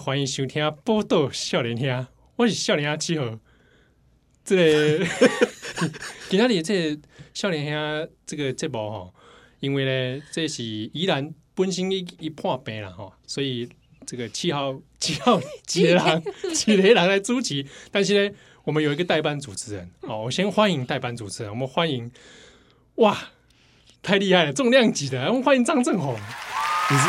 欢迎收听《报道少年兄》，我是少年兄七号。这个 今天的这个少年兄这个节目哈，因为呢，这是依然本身一一破病了哈，所以这个七号 七号几个人几个人来主持，但是呢，我们有一个代班主持人，哦，我先欢迎代班主持人，我们欢迎哇，太厉害了，重量级的，我们欢迎张正宏。你是，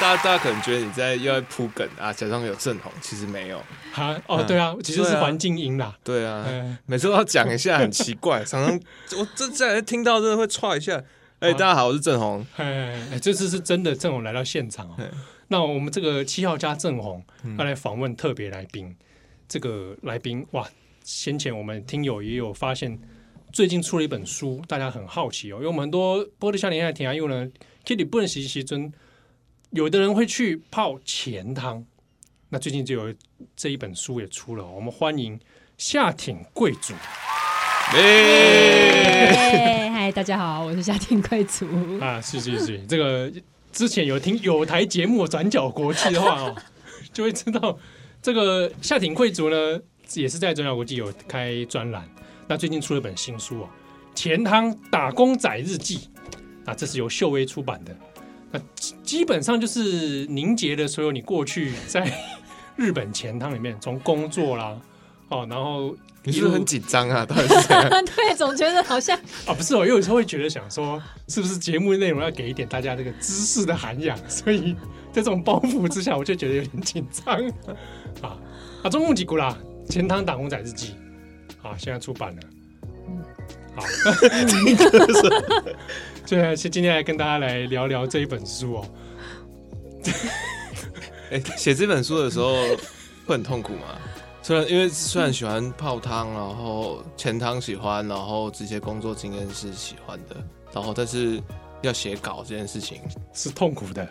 大家大家可能觉得你在又在铺梗啊，假装有正红，其实没有。哈哦，对啊，其实是环境音啦。对啊，每次都要讲一下，很奇怪。常常 我这这听到真的会唰一下。哎、欸，大家好，我是正红。哎哎，这次是真的正红来到现场哦。那我们这个七号加正红要来访问特别来宾。这个来宾哇，先前我们听友也有发现，最近出了一本书，大家很好奇哦，因为我们很多波多少年爱听啊，因为呢，Kitty 不能洗洗尊。有的人会去泡钱汤，那最近就有这一本书也出了，我们欢迎夏挺贵族。哎，嗨，大家好，我是夏挺贵族。啊，是是是，这个之前有听有台节目转角国际的话哦，就会知道这个夏挺贵族呢，也是在转角国际有开专栏。那最近出了本新书啊，《钱汤打工仔日记》啊，这是由秀威出版的。那基本上就是凝结了所有你过去在日本钱汤里面，从工作啦，哦，然后你是不是很紧张啊？到底是 对，总觉得好像啊，不是我，有时候会觉得想说，是不是节目内容要给一点大家这个知识的涵养？所以在这种包袱之下，我就觉得有点紧张啊 啊！中共几股啦，《钱汤打工仔日记》啊，现在出版了，嗯，好。对，是今天来跟大家来聊聊这一本书哦。哎，写这本书的时候会很痛苦吗？虽然因为虽然喜欢泡汤，然后前汤喜欢，然后这些工作经验是喜欢的，然后但是要写稿这件事情是痛苦的。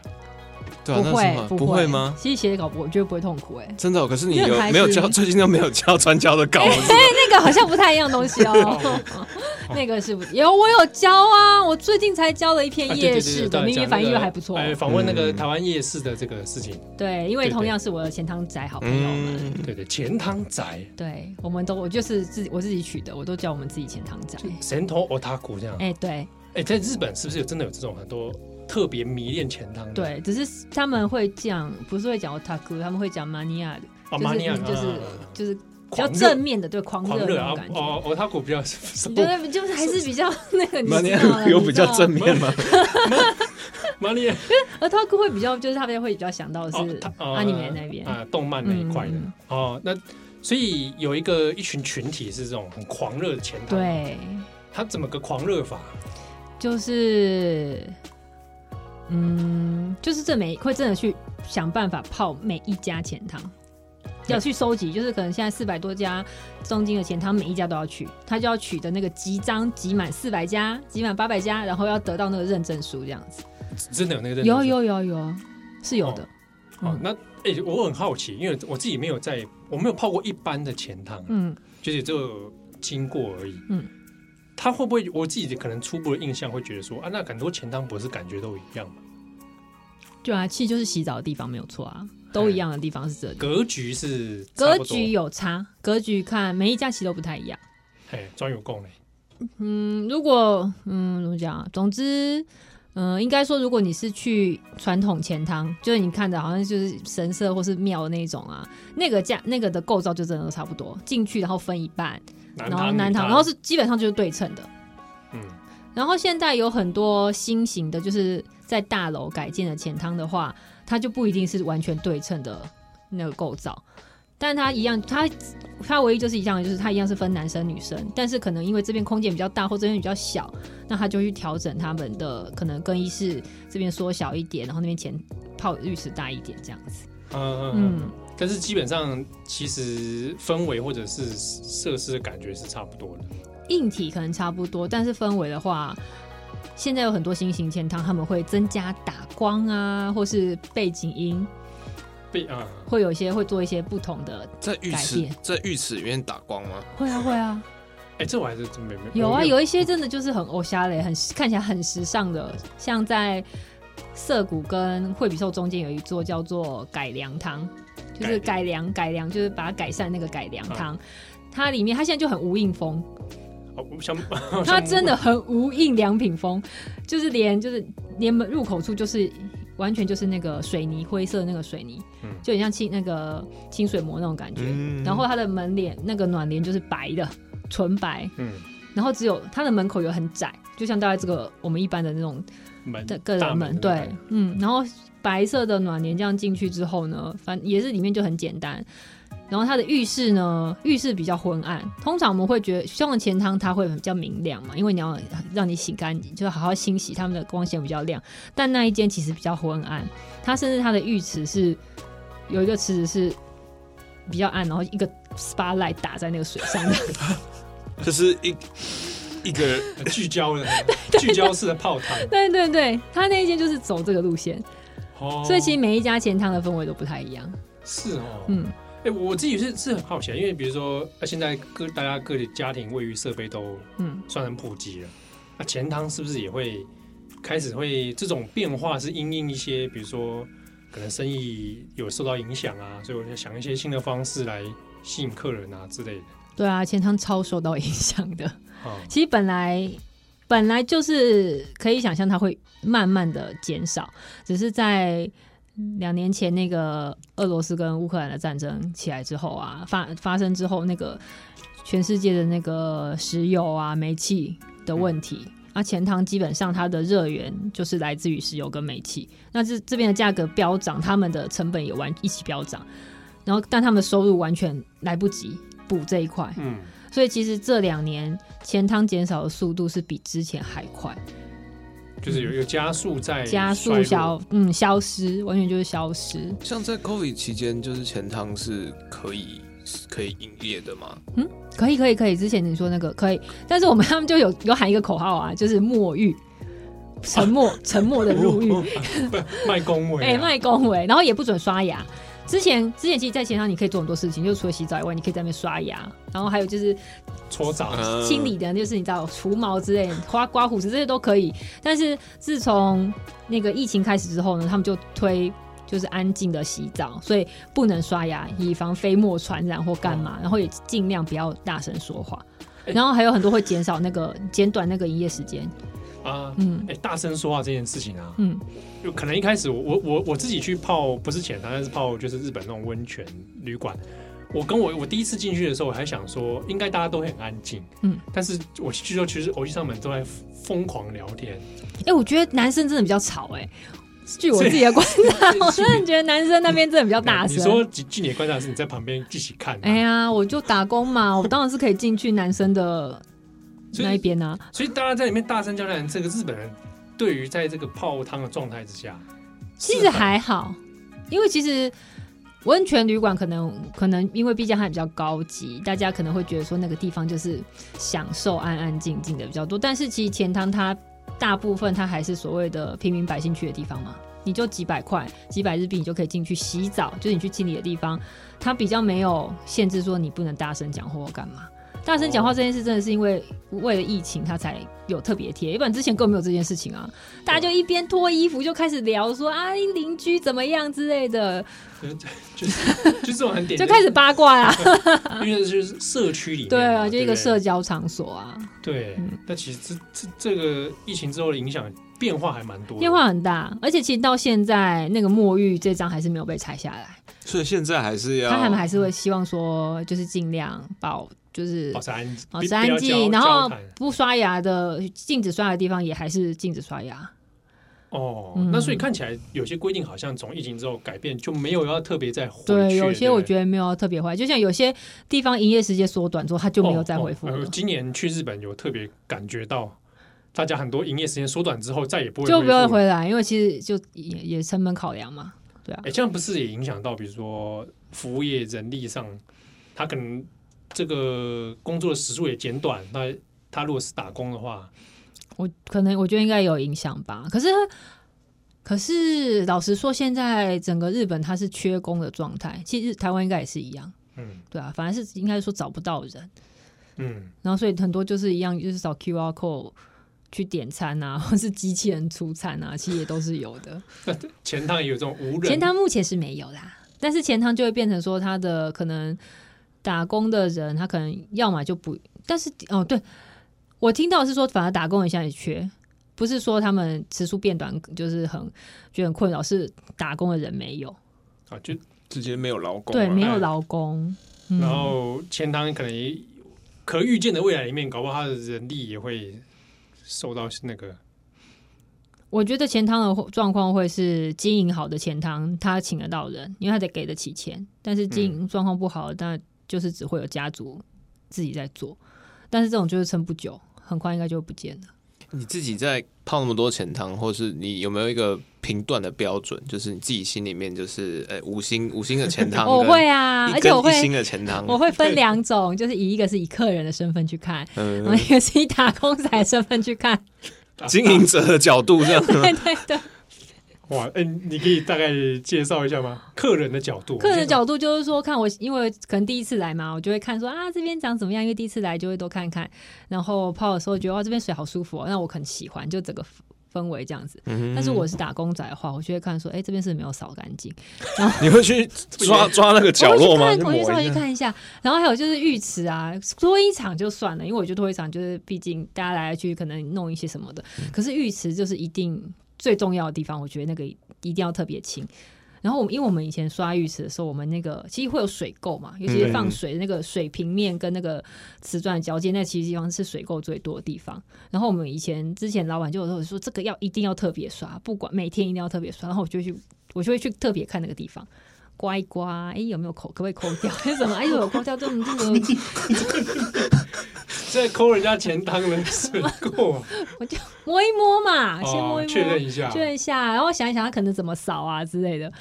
对啊，不会不会吗？其实写稿我觉得不会痛苦哎，真的、哦。可是你有没有交？最近都没有交专交的稿子？哎，那个好像不太一样东西哦。那个是不有我有交啊，我最近才交了一篇夜市的，明明反应又还不错。哎，访问那个台湾夜市的这个事情。对，因为同样是我的钱汤仔好朋友们。对对，钱汤仔。对，我们都我就是自己我自己取的，我都叫我们自己钱汤仔。神童奥塔古这样。哎，对。哎，在日本是不是有真的有这种很多？特别迷恋钱汤的，对，只是他们会讲，不是会讲 otaku，他们会讲 mania 的，哦，mania 就是就是比较正面的，对，狂热那种感觉。哦，otaku 比较，对，就是还是比较那个。mania 有比较正面吗？mania，因为 otaku 会比较，就是他们会比较想到是 anime 那边啊，动漫那一块的。哦，那所以有一个一群群体是这种很狂热的钱汤，对，他怎么个狂热法？就是。嗯，就是这每会真的去想办法泡每一家钱汤，要去收集，就是可能现在四百多家中金的钱汤，每一家都要去，他就要取得那个集章集满四百家，集满八百家，然后要得到那个认证书，这样子。真的有那个认证？有有有有，是有的。哦，嗯、那哎、欸，我很好奇，因为我自己没有在，我没有泡过一般的钱汤，嗯，就是这个经过而已，嗯。他会不会？我自己可能初步的印象会觉得说啊，那很多钱汤不是感觉都一样吗？对啊，其实就是洗澡的地方没有错啊，都一样的地方是这里。格局是格局有差，格局看每一家其实都不太一样。嘿，专有供嘞。嗯，如果嗯怎么讲？总之，嗯、呃，应该说，如果你是去传统钱汤，就是你看的好像就是神社或是庙那种啊，那个价那个的构造就真的都差不多，进去然后分一半。然后南唐，然后是基本上就是对称的，嗯，然后现在有很多新型的，就是在大楼改建的前汤的话，它就不一定是完全对称的那个构造，但它一样，它它唯一就是一样的，就是它一样是分男生女生，但是可能因为这边空间比较大或这边比较小，那他就去调整他们的可能更衣室这边缩小一点，然后那边前泡浴室大一点这样子，嗯嗯。嗯但是基本上，其实氛围或者是设施的感觉是差不多的。硬体可能差不多，但是氛围的话，现在有很多新型钱汤，他们会增加打光啊，或是背景音，背啊，会有一些会做一些不同的在浴池在浴池里面打光吗？会啊会啊。哎、欸，这我还是真没没有啊，有一些真的就是很欧夏嘞，很看起来很时尚的，像在涩谷跟惠比寿中间有一座叫做改良汤，就是改良改良，就是把它改善那个改良汤。嗯、它里面它现在就很无印风，它真的很无印良品风，就是连就是连门入口处就是。完全就是那个水泥灰色的那个水泥，嗯、就很像清那个清水膜那种感觉。嗯、然后它的门帘那个暖帘就是白的，纯白。嗯、然后只有它的门口有很窄，就像大概这个我们一般的那种门的个人门。门对，嗯。然后白色的暖帘这样进去之后呢，反也是里面就很简单。然后它的浴室呢，浴室比较昏暗。通常我们会觉得，像钱汤它会比较明亮嘛，因为你要让你洗干净，就好好清洗，它们的光线比较亮。但那一间其实比较昏暗，它甚至它的浴池是有一个池子是比较暗，然后一个 spotlight 打在那个水上的，就是一一个 聚焦的 聚焦式的泡汤。对对对，它那一间就是走这个路线，哦、所以其实每一家钱汤的氛围都不太一样。是哦，嗯。哎、欸，我自己是是很好奇，因为比如说，现在各大家各的家庭卫浴设备都嗯算很普及了，那钱汤是不是也会开始会这种变化？是因应一些，比如说可能生意有受到影响啊，所以我就想一些新的方式来吸引客人啊之类的。对啊，钱汤超受到影响的。嗯、其实本来本来就是可以想象它会慢慢的减少，只是在。两年前那个俄罗斯跟乌克兰的战争起来之后啊，发发生之后，那个全世界的那个石油啊、煤气的问题，啊，钱塘基本上它的热源就是来自于石油跟煤气，那这这边的价格飙涨，他们的成本也完一起飙涨，然后但他们的收入完全来不及补这一块，嗯，所以其实这两年钱汤减少的速度是比之前还快。就是有一个加速在加速消嗯消失，完全就是消失。像在 COVID 期间，就是钱汤是可以可以营业的吗？嗯，可以可以可以。之前你说那个可以，但是我们他们就有有喊一个口号啊，就是墨玉，沉默、啊、沉默的 入狱，卖恭维，哎卖恭维，然后也不准刷牙。之前之前其实，在前上你可以做很多事情，就除了洗澡以外，你可以在那边刷牙，然后还有就是搓澡、清理的，就是你知道除毛之类、刮刮胡子这些都可以。但是自从那个疫情开始之后呢，他们就推就是安静的洗澡，所以不能刷牙，以防飞沫传染或干嘛，然后也尽量不要大声说话，然后还有很多会减少那个减短那个营业时间。啊，嗯，哎、欸，大声说话这件事情啊，嗯，就可能一开始我我我我自己去泡不是浅汤，但是泡就是日本那种温泉旅馆。我跟我我第一次进去的时候，我还想说应该大家都很安静，嗯，但是我去说其实偶去上门都在疯狂聊天。哎、欸，我觉得男生真的比较吵，哎，据我自己的观察，我真的觉得男生那边真的比较大声。你说据你的观察是你在旁边一起看？哎呀，我就打工嘛，我当然是可以进去男生的。那一边呢、啊？所以大家在里面大声叫嚷，这个日本人对于在这个泡汤的状态之下，其实还好，因为其实温泉旅馆可能可能因为毕竟它比较高级，大家可能会觉得说那个地方就是享受安安静静的比较多。但是其实钱汤它大部分它还是所谓的平民百姓去的地方嘛，你就几百块、几百日币，你就可以进去洗澡，就是你去清理的地方，它比较没有限制说你不能大声讲话或干嘛。大声讲话这件事真的是因为为了疫情，他才有特别贴，要不然之前根本没有这件事情啊。大家就一边脱衣服就开始聊说啊，邻居怎么样之类的，就是就是这种很点，就开始八卦啊。因为就是社区里，对啊，就一个社交场所啊。对，但其实这这这个疫情之后的影响变化还蛮多，变化很大，而且其实到现在那个墨玉这张还是没有被拆下来，所以现在还是要，他们还是会希望说，就是尽量保。就是保持安静，保持安静，然后不刷牙的，禁止刷牙的地方也还是禁止刷牙。哦，嗯、那所以看起来有些规定好像从疫情之后改变，就没有要特别再回去。对，有些我觉得没有要特别坏，就像有些地方营业时间缩短之后，他就没有再恢复了。哦哦。今年去日本有特别感觉到，大家很多营业时间缩短之后再也不会就不会回来，因为其实就也也成本考量嘛，对啊。哎、欸，这样不是也影响到，比如说服务业人力上，他可能。这个工作的时数也减短，那他如果是打工的话，我可能我觉得应该有影响吧。可是，可是老实说，现在整个日本它是缺工的状态，其实台湾应该也是一样。嗯，对啊，反而是应该说找不到人。嗯，然后所以很多就是一样，就是找 QR code 去点餐啊，或是机器人出餐啊，其实也都是有的。钱汤也有这种无人，钱汤目前是没有啦，但是钱汤就会变成说它的可能打工的人，他可能要么就不，但是哦，对我听到是说，反而打工人现在也缺，不是说他们时数变短，就是很觉得很困扰，是打工的人没有啊，就直接没有劳工，对，没有劳工，嗯、然后钱塘可能可预见的未来里面，搞不好他的人力也会。受到那个，我觉得钱汤的状况会是经营好的钱汤，他请得到人，因为他得给得起钱。但是经营状况不好，那、嗯、就是只会有家族自己在做。但是这种就是撑不久，很快应该就不见了。你自己在泡那么多钱汤，或是你有没有一个评断的标准？就是你自己心里面就是，哎、欸，五星五星的钱汤，我会啊，而且我会一星的钱汤，我会分两种，就是以一个是以客人的身份去看，嗯，然后一个是以打工仔的身份去看，经营者的角度这样，对对对。哇，哎、欸，你可以大概介绍一下吗？客人的角度，客人的角度就是说，看我，因为可能第一次来嘛，我就会看说啊，这边长怎么样？因为第一次来就会多看看，然后泡的时候觉得哇，这边水好舒服，哦，那我很喜欢，就整个氛围这样子。嗯、但是我是打工仔的话，我就会看说，哎、欸，这边是没有扫干净。然后你会去抓 抓那个角落吗？我会稍微看一下。然后还有就是浴池啊，多一场就算了，因为我觉得多一场就是毕竟大家来来去去可能弄一些什么的。嗯、可是浴池就是一定。最重要的地方，我觉得那个一定要特别清。然后我们，因为我们以前刷浴池的时候，我们那个其实会有水垢嘛，尤其是放水的那个水平面跟那个瓷砖交接，那其实地方是水垢最多的地方。然后我们以前之前老板就有说，说这个要一定要特别刷，不管每天一定要特别刷。然后我就去，我就会去特别看那个地方，刮一刮，哎，有没有抠？可不可以抠掉？还是什么？哎呦，有抠掉这种这种。在抠人家钱当人水过，我就摸一摸嘛，哦、先摸一摸，确认一下，确认一下，然后想一想他可能怎么扫啊之类的。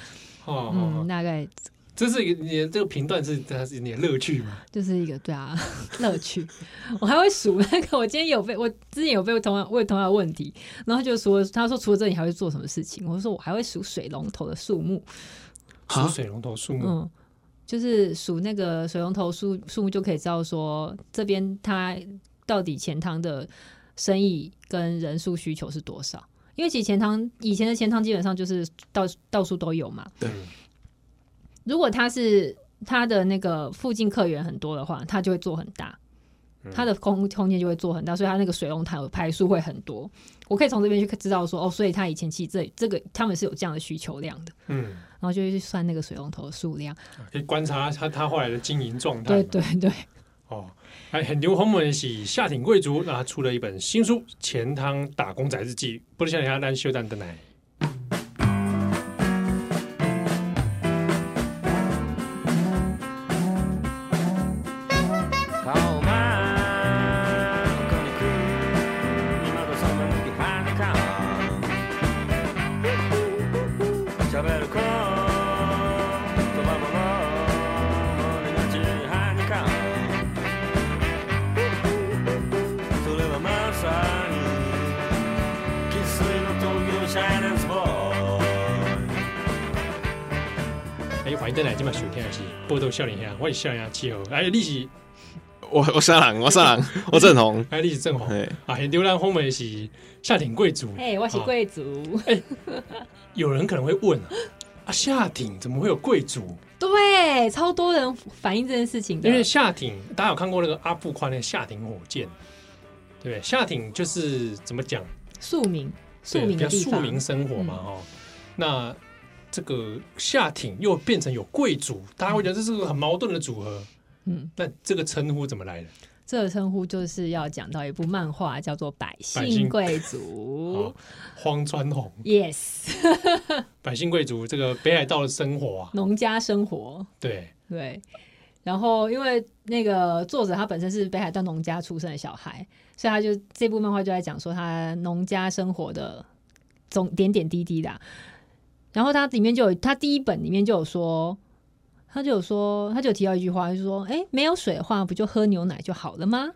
哦，嗯，大概这是一个你的这个评断是它是你的乐趣吗？就是一个对啊，乐趣。我还会数那个，我今天有被我之前有被同样问同样的问题，然后就说他说除了这你还会做什么事情？我说我还会数水龙头的数目，数水龙头数目。嗯就是数那个水龙头数数目就可以知道说这边它到底钱汤的生意跟人数需求是多少？因为其实钱汤以前的钱汤基本上就是到到处都有嘛。对。如果它是它的那个附近客源很多的话，它就会做很大，它的空空间就会做很大，所以它那个水龙头排数会很多。我可以从这边去知道说哦，所以它以前其实这这个他们是有这样的需求量的。嗯。然后就会去算那个水龙头的数量，可以观察他他后来的经营状态。对对对，哦，还很牛。后面是夏町贵族，那出了一本新书《钱汤打工仔日记》，不能像人家单休蛋的奶。在哪今晚收听的是《报道少年兄》，我是少年七号。哎，你是我我三郎，我三郎，我正红。哎，你是正红。啊，很流浪后面是夏挺贵族。哎，我是贵族。哎，有人可能会问啊，夏挺怎么会有贵族？对，超多人反映这件事情。因为夏挺，大家有看过那个阿布宽那个夏挺火箭？对不对？夏町就是怎么讲？庶民，庶民的地方，庶民生活嘛，哦，那。这个下町又变成有贵族，大家会觉得这是个很矛盾的组合。嗯，那这个称呼怎么来的？这个称呼就是要讲到一部漫画，叫做《百姓贵族》。荒川弘，Yes，百姓贵族 这个北海道的生活啊，农家生活。对对，然后因为那个作者他本身是北海道农家出生的小孩，所以他就这部漫画就在讲说他农家生活的总点点滴滴的。然后他里面就有，他第一本里面就有说，他就有说，他就有提到一句话，就是说，哎，没有水的话，不就喝牛奶就好了吗？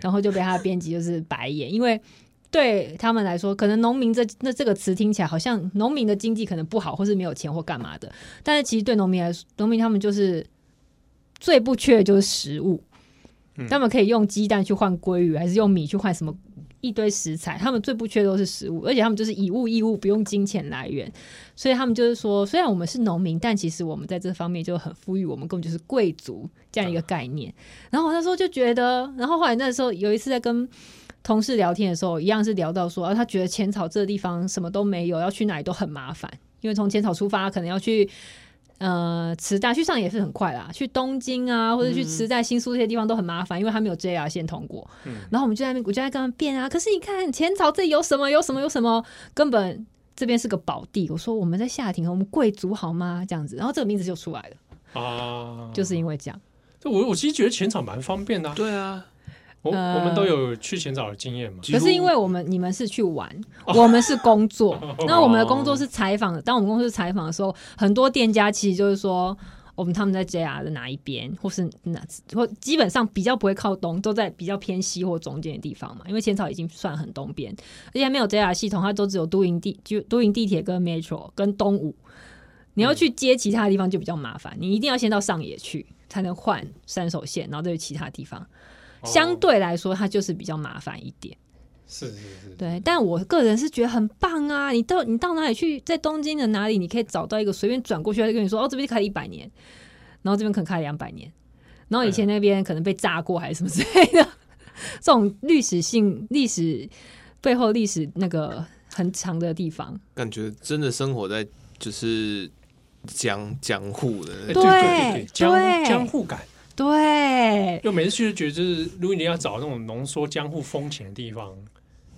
然后就被他的编辑就是白眼，因为对他们来说，可能农民这那这个词听起来好像农民的经济可能不好，或是没有钱或干嘛的，但是其实对农民来说，农民他们就是最不缺的就是食物，他们可以用鸡蛋去换鲑鱼，还是用米去换什么一堆食材？他们最不缺的都是食物，而且他们就是以物易物，不用金钱来源。所以他们就是说，虽然我们是农民，但其实我们在这方面就很富裕，我们根本就是贵族这样一个概念。然后我那时候就觉得，然后后来那时候有一次在跟同事聊天的时候，一样是聊到说，啊，他觉得浅草这个地方什么都没有，要去哪里都很麻烦，因为从浅草出发，可能要去。呃，池袋去上也是很快啦，去东京啊，或者去池袋、新宿这些地方都很麻烦，嗯、因为他没有 JR 线通过。嗯、然后我们就在那边，我就在跟他们辩啊。可是你看前朝这有什么？有什么？有什么？根本这边是个宝地。我说我们在下町，我们贵族好吗？这样子，然后这个名字就出来了啊，就是因为这样。我我其实觉得前场蛮方便的、啊。对啊。我我们都有去浅草的经验嘛？可是因为我们你们是去玩，我们是工作。那我们的工作是采访的。当我们公司采访的时候，很多店家其实就是说，我们他们在 JR 的哪一边，或是哪，或基本上比较不会靠东，都在比较偏西或中间的地方嘛。因为浅草已经算很东边，而且还没有 JR 系统，它都只有都营地，就都营地铁跟 Metro 跟东武。你要去接其他地方就比较麻烦，你一定要先到上野去，才能换三手线，然后再去其他地方。相对来说，它就是比较麻烦一点。是是是，对。但我个人是觉得很棒啊！你到你到哪里去，在东京的哪里，你可以找到一个随便转过去，他就跟你说：“哦，这边开了一百年，然后这边可能开了两百年，然后以前那边可能被炸过还是什么之类的。”这种历史性、历史背后历史那个很长的地方，感觉真的生活在就是江江户的对对对江江户感。对，就每次去就觉得，就是如果你要找那种浓缩江户风情的地方，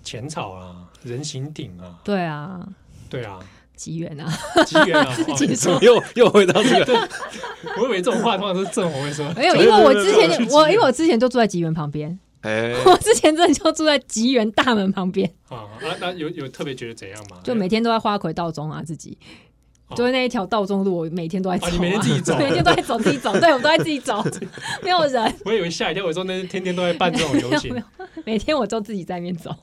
浅草啊，人形町啊，对啊，对啊，吉原啊，吉原啊，又又回到这个，我以为这种话通常都是正红会说，没有，因为我之前我因为我之前就住在吉原旁边，哎，我之前真的就住在吉原大门旁边。啊，那那有有特别觉得怎样吗？就每天都在花魁道中啊，自己。就是那一条道中路，我每天都在走，你每天自己走，每天都在走，自己走，对，我都在自己走，没有人。我以为吓一跳，我说那天天都在办这种 游行，每天我都自己在那边走。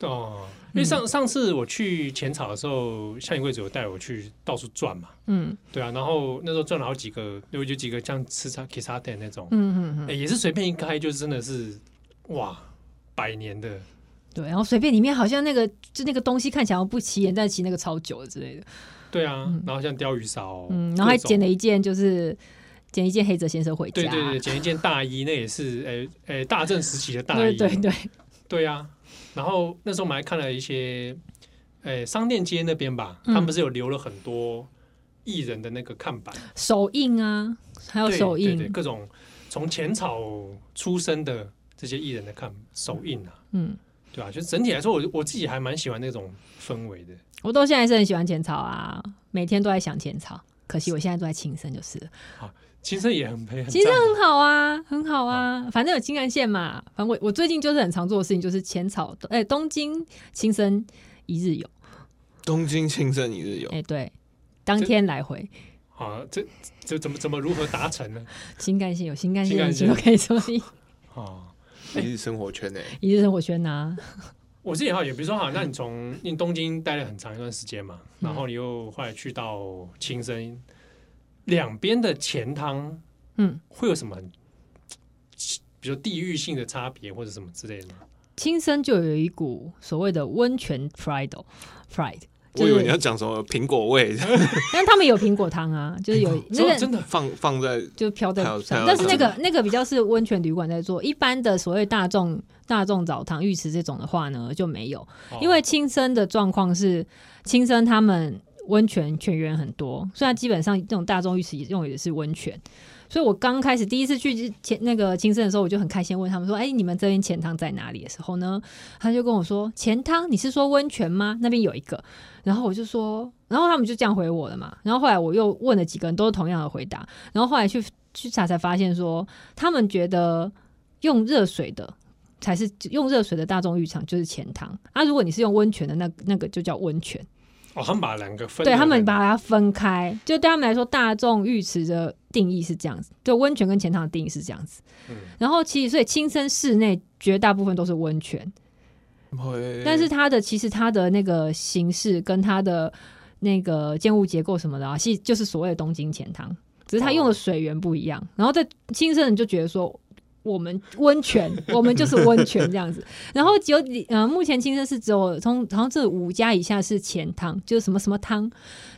哦，因为上上次我去浅草的时候，夏云贵子有带我去到处转嘛，嗯，对啊，然后那时候转了好几个，有有几个像吃茶、吃茶店那种，嗯嗯嗯，也是随便一开就真的是哇，百年的，对，然后随便里面好像那个就那个东西看起来不起眼，但其实那个超久的之类的。对啊，然后像鯛鱼烧，嗯，然后还捡了一件，就是捡一件黑泽先生回家，对对对，捡一件大衣，那也是诶诶大正时期的大衣，对对对，对啊。然后那时候我们还看了一些，诶商店街那边吧，他们不是有留了很多艺人的那个看板、手印啊，还有手印，对对，各种从浅草出生的这些艺人的看手印啊，嗯，对啊，就整体来说，我我自己还蛮喜欢那种氛围的。我到现在是很喜欢浅草啊，每天都在想浅草。可惜我现在都在青森就是了。啊，青森也很配，青森很好啊，很好啊。反正有新干线嘛。反正我我最近就是很常做的事情，就是浅草，哎、欸，东京青森一日游。东京青森一日游，哎、欸，对，当天来回。啊，这这怎么怎么如何达成呢？新干线有新干线，都可以说你。啊，一日生活圈呢？一日生活圈呐。我自己好，也比如说哈，那你从 你东京待了很长一段时间嘛，嗯、然后你又后来去到青森，两边的钱汤，嗯，会有什么，比如地域性的差别或者什么之类的吗？青森就有一股所谓的温泉 pride，pride。我以为你要讲什么苹果味，但他们有苹果汤啊，就是有那个真的？放放在就飘在上，但是那个那个比较是温泉旅馆在做，一般的所谓大众大众澡堂浴池这种的话呢就没有，因为青森的状况是青森他们温泉泉源很多，虽然基本上这种大众浴池用的是温泉。所以，我刚开始第一次去前那个青森的时候，我就很开心问他们说：“哎、你们这边钱汤在哪里？”的时候呢，他就跟我说：“钱汤，你是说温泉吗？那边有一个。”然后我就说，然后他们就这样回我了嘛。然后后来我又问了几个人，都是同样的回答。然后后来去去查才发现说，他们觉得用热水的才是用热水的大众浴场就是钱汤啊。如果你是用温泉的，那那个就叫温泉。哦，他们把两个分，对他们把它分开，就对他们来说，大众浴池的定义是这样子，就温泉跟浅汤的定义是这样子。嗯，然后其实所以青森市内绝大部分都是温泉，会。但是它的其实它的那个形式跟它的那个建物结构什么的啊，其实就是所谓的东京浅汤，只是它用的水源不一样。哦，然后在青森人就觉得说，我们温泉，我们就是温泉这样子。然后只有呃，目前青森是只有从好像这五家以下是钱汤，就是什么什么汤，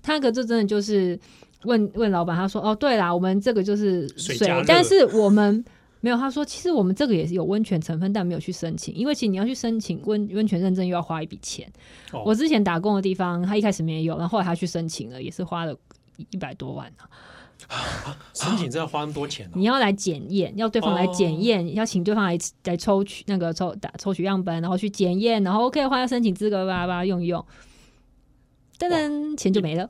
他那个就真的就是问问老板，他说哦，对啦，我们这个就是水，水但是我们没有。他说其实我们这个也是有温泉成分，但没有去申请，因为其实你要去申请温温泉认证又要花一笔钱。哦。我之前打工的地方，他一开始没有，然后后来他去申请了，也是花了一百多万呢。啊、申请这要花那么多钱、哦？你要来检验，要对方来检验、哦，要请对方来来抽取那个抽打抽取样本，然后去检验，然后 OK 的话要申请资格，吧吧用一用，噔噔，钱就没了。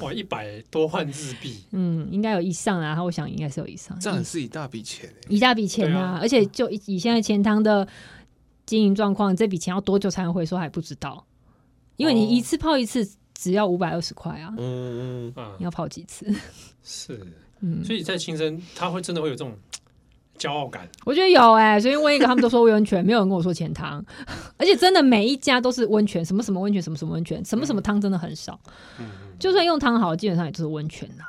哇，一百多万日币，嗯，应该有以上啊，我想应该是有以上。这很是一大笔钱，一大笔钱啊，啊！而且就以现在钱汤的经营状况，这笔钱要多久才能回收还不知道，因为你一次泡一次。只要五百二十块啊！嗯嗯，你要泡几次？是，嗯，所以在青森，他会真的会有这种 骄傲感。我觉得有哎、欸，所以问一个，他们都说温泉，没有人跟我说钱汤，而且真的每一家都是温泉，什么什么温泉，什么什么温泉，什么什么汤，真的很少。嗯，就算用汤好，基本上也就是温泉呐。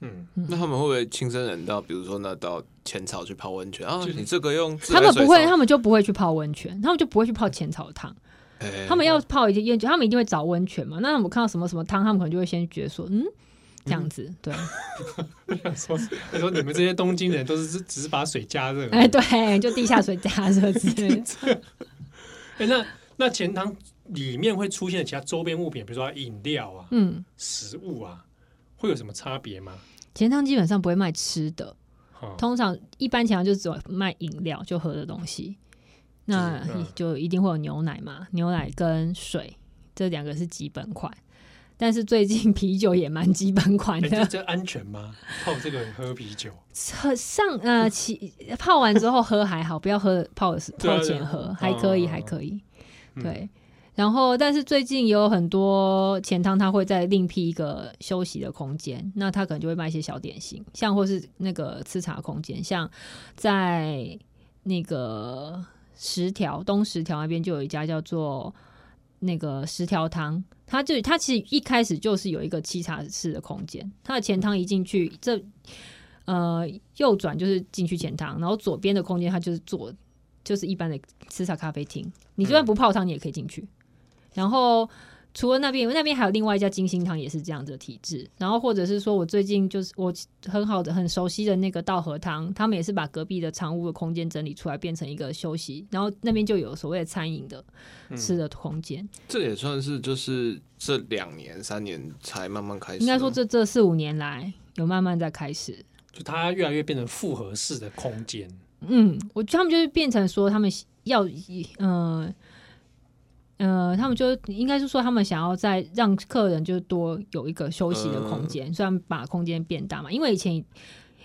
嗯，那他们会不会亲身人到，比如说那到浅草去泡温泉啊？你这个用他们不会，他们就不会去泡温泉，他们就不会去泡浅草汤。他们要泡一些温泉，他们一定会找温泉嘛。那我们看到什么什么汤，他们可能就会先觉得说，嗯，这样子，对。我想说，他说你们这些东京人都是只只是把水加热，哎，对，就地下水加热之类的。哎，那那钱汤里面会出现其他周边物品，比如说饮料啊，嗯，食物啊，会有什么差别吗？钱汤基本上不会卖吃的，通常一般钱汤就只有卖饮料，就喝的东西。那就一定会有牛奶嘛，牛奶跟水这两个是基本款，但是最近啤酒也蛮基本款的。欸、这安全吗？泡这个喝啤酒？喝上呃，起泡完之后喝还好，不要喝泡泡前喝，还可以，还可以。对，然后但是最近有很多钱汤，他会再另辟一个休息的空间，那他可能就会卖一些小点心，像或是那个吃茶空间，像在那个。十条东十条那边就有一家叫做那个十条汤，它就它其实一开始就是有一个沏茶室的空间，它的前汤一进去，这呃右转就是进去前汤，然后左边的空间它就是做就是一般的吃茶咖啡厅，你就算不泡汤你也可以进去，然后。除了那边，那边还有另外一家金星堂，也是这样子的体制。然后或者是说我最近就是我很好的、很熟悉的那个稻荷汤，他们也是把隔壁的长屋的空间整理出来，变成一个休息。然后那边就有所谓的餐饮的吃的空间。这也算是就是这两年、三年才慢慢开始。应该说这这四五年来有慢慢在开始，就它越来越变成复合式的空间。嗯，我觉得他们就是变成说他们要嗯。呃呃，他们就应该是说，他们想要再让客人就多有一个休息的空间，呃，虽然把空间变大嘛。因为以前，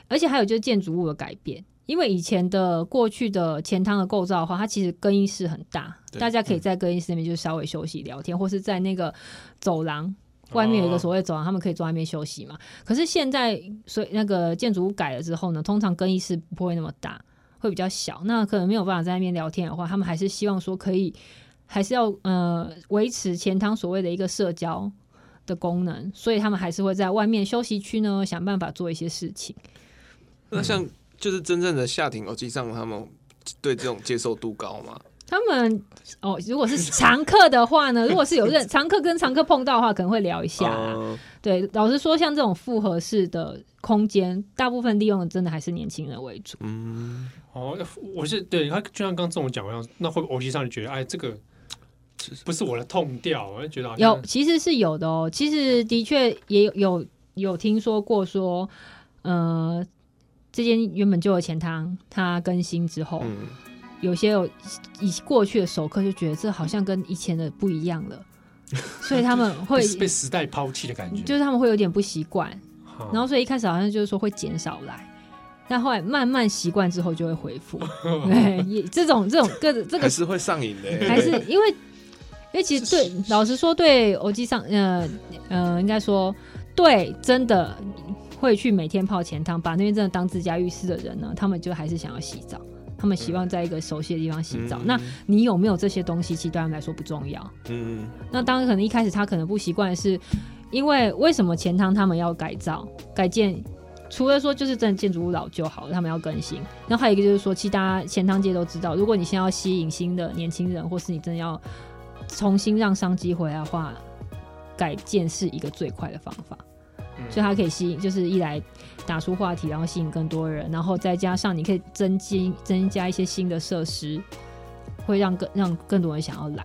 而且还有就是建筑物的改变，因为以前的过去的前汤的构造的话，它其实更衣室很大，大家可以在更衣室那边就稍微休息聊天，嗯，或是在那个走廊外面有一个所谓走廊，哦，他们可以坐在那边休息嘛。可是现在，所以那个建筑物改了之后呢，通常更衣室不会那么大，会比较小，那可能没有办法在那边聊天的话，他们还是希望说可以。还是要呃维持钱汤所谓的一个社交的功能，所以他们还是会在外面休息区呢想办法做一些事情。那像就是真正的下町欧吉桑，他们对这种接受度高吗？他们哦，如果是常客的话呢，如果是有认 常客跟常客碰到的话，可能会聊一下啊。Uh... 对，老实说，像这种复合式的空间，大部分利用的真的还是年轻人为主。嗯，哦，我是对他就像刚刚这种讲一样，那会不会欧吉桑就觉得哎这个。不是我的痛调，我就觉得有，其实是有的哦。其实的确也有有有听说过说，呃，这间原本就有钱汤，它更新之后，嗯、有些有以过去的熟客就觉得这好像跟以前的不一样了，所以他们会被时代抛弃的感觉，就是他们会有点不习惯，然后所以一开始好像就是说会减少来，但后来慢慢习惯之后就会恢复。对，也这种这种个这个还是会上瘾的，还是因为。因为其实对，老实说，对欧基上，呃呃，应该说对，真的会去每天泡钱汤，把那边真的当自家浴室的人呢，他们就还是想要洗澡，他们希望在一个熟悉的地方洗澡。嗯、那你有没有这些东西，其实对他们来说不重要。嗯。那当然，可能一开始他可能不习惯，是因为为什么钱汤他们要改造、改建？除了说就是真的建筑物老旧好了，他们要更新，然后还有一个就是说，其实大家钱汤界都知道，如果你现在要吸引新的年轻人，或是你真的要重新让商机回来的话，改建是一个最快的方法。所以它可以吸引，就是一来打出话题，然后吸引更多人，然后再加上你可以增进增加一些新的设施，会让更让更多人想要来。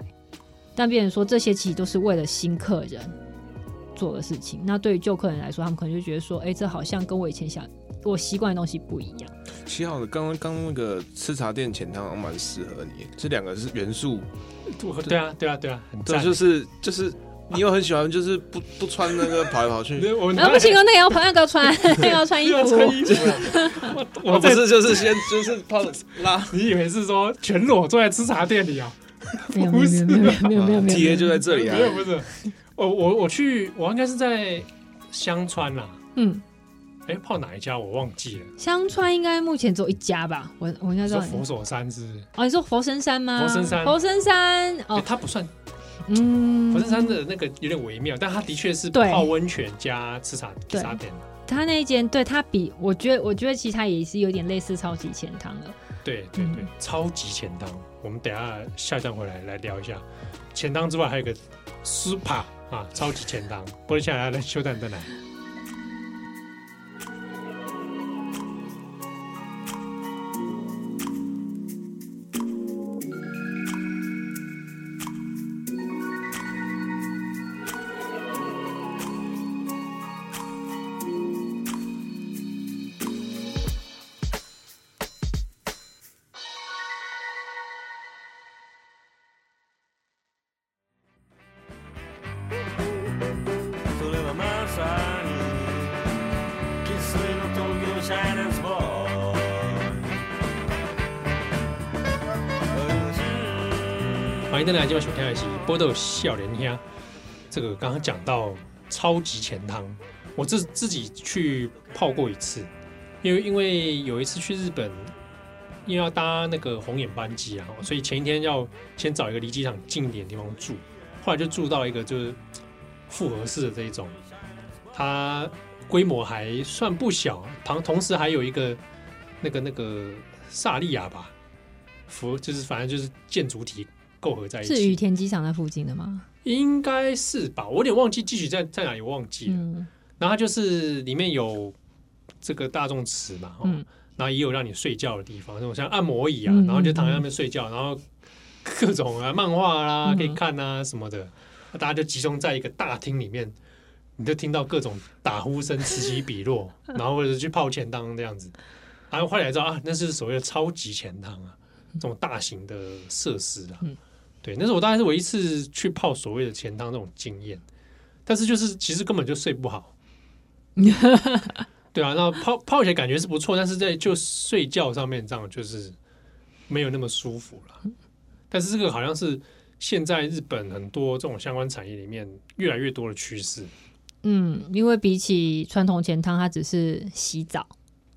但别人说这些其实都是为了新客人做的事情。那对于旧客人来说，他们可能就觉得说，哎、欸，这好像跟我以前想我习惯的东西不一样。七号的刚刚刚那个吃茶店前汤蛮适合你，这两个是元素。对啊，对啊，对啊，很对，就是就是。你又很喜欢，就是不不穿那个跑来跑去。然后不行哦，那个要那个要穿，那 个要穿衣服。穿衣服。我不是，就是先就是泡拉。你以为是说全裸坐在吃茶店里啊？没有没有没有没有没有没有没有。贴就在这里啊。没有不是，我我我去，我应该是在香川啦。嗯。哎，泡哪一家我忘记了。香川应该目前只有一家吧？我我应该知道。佛手山是？哦，你说佛生山吗？佛生山。佛生山哦，它不算。嗯，佛生山的那个有点微妙，但它的确是泡温泉加吃茶茶店。他那一间对它比，我觉得我觉得其实他也是有点类似超级钱汤的。对对对，超级钱汤。我们等下下一段回来来聊一下钱汤之外，还有个 super 啊，超级钱汤。不过现在来休蛋蛋来。欢迎大家今晚收听的是《波豆笑脸兄》。这个刚刚讲到超级钱汤，我自自己去泡过一次，因为因为有一次去日本，因为要搭那个红眼班机啊，所以前一天要先找一个离机场近一点的地方住，后来就住到一个就是复合式的这一种，它规模还算不小，同同时还有一个那个那个萨莉亚吧，佛就是反正就是建筑体。构合在一起。是羽田机场那附近的吗？应该是吧，我有点忘记具体在在哪里，忘记了。嗯、然后就是里面有这个大众池嘛，嗯，然后也有让你睡觉的地方，那种像按摩椅啊，嗯、然后就躺在那边睡觉，然后各种啊漫画啦可以看啊什么的，嗯、大家就集中在一个大厅里面，你就听到各种打呼声此起彼落，然后或者是去泡钱汤这样子，然后后来知道啊，那是所谓的超级钱汤啊，这种大型的设施啊。嗯对，那是我大概是我一次去泡所谓的钱汤那种经验，但是就是其实根本就睡不好。对啊，那泡泡起来感觉是不错，但是在就睡觉上面这样就是没有那么舒服了。但是这个好像是现在日本很多这种相关产业里面越来越多的趋势。嗯，因为比起传统钱汤，它只是洗澡，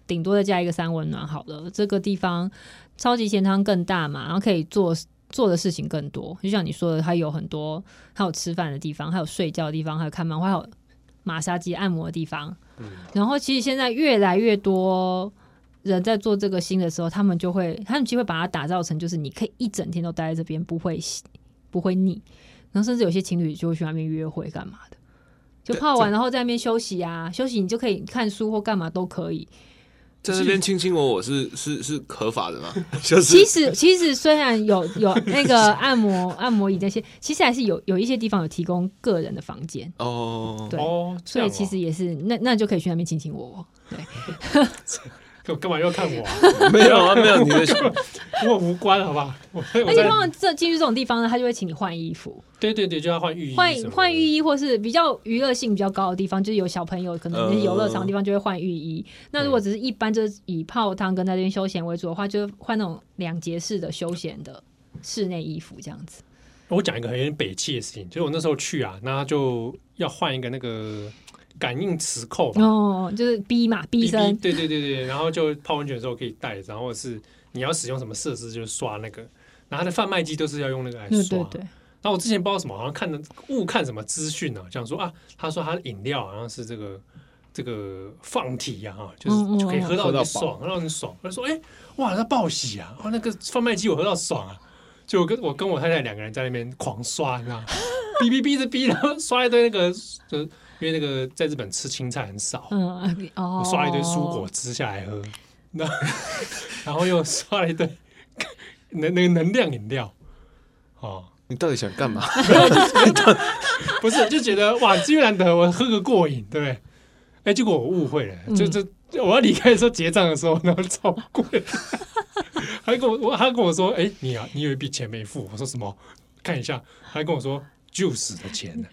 顶多再加一个三温暖好了。这个地方超级钱汤更大嘛，然后可以做。做的事情更多，就像你说的，他有很多，还有吃饭的地方，还有睡觉的地方，还有看漫画，还有马杀鸡按摩的地方。嗯、然后其实现在越来越多人在做这个新的时候，他们就会，他们就会把它打造成，就是你可以一整天都待在这边，不会不会腻。然后甚至有些情侣就会去那边约会干嘛的，就泡完然后在那边休息啊，休息你就可以看书或干嘛都可以。在那边卿卿我我是 是是合法的吗？就是其实其实虽然有有那个按摩按摩椅那些，其实还是有有一些地方有提供个人的房间哦。对，所以其实也是那那就可以去那边卿卿我我。对。干嘛要看我？没有啊，没有你的，跟我无关，好吧？而且通常这进去这种地方呢，他就会请你换衣服。对对对，就要换浴衣。换换浴衣，或是比较娱乐性比较高的地方，就是有小朋友可能游乐场的地方，就会换浴衣。那如果只是一般就是以泡汤跟在这边休闲为主的话，就换那种两节式的休闲的室内衣服这样子。我讲一个很有点北气的事情，就是我那时候去啊，那就要换一个那个。感应磁扣哦，就是 B 嘛，B 声，对对对对，然后就泡温泉的时候可以带，然后是你要使用什么设施，就是刷那个，然后它的贩卖机都是要用那个来刷。对对对。然后我之前不知道什么，好像看的误看什么资讯呢，讲说啊，他说他的饮料好像是这个这个放体呀，哈，就是就可以喝到很爽，喝到很爽。他说：“哎，哇，那报喜啊！哇，那个贩卖机我喝到爽啊！”就我跟我跟我太太两个人在那边狂刷，你知道，哔哔哔的哔，然后刷一堆那个，就因为那个在日本吃青菜很少，嗯哦，刷一堆蔬果汁下来喝，那 然后又刷了一堆 能那个能量饮料，哦，你到底想干嘛？不是，就觉得哇，机会难得，我喝个过瘾，对不对？哎，结果我误会了，就就我要离开的时候结账的时候，然后超贵，还跟我我他跟我说，哎，你啊，你有一笔钱没付，我说什么？看一下，他跟我说 juice 的钱。呢？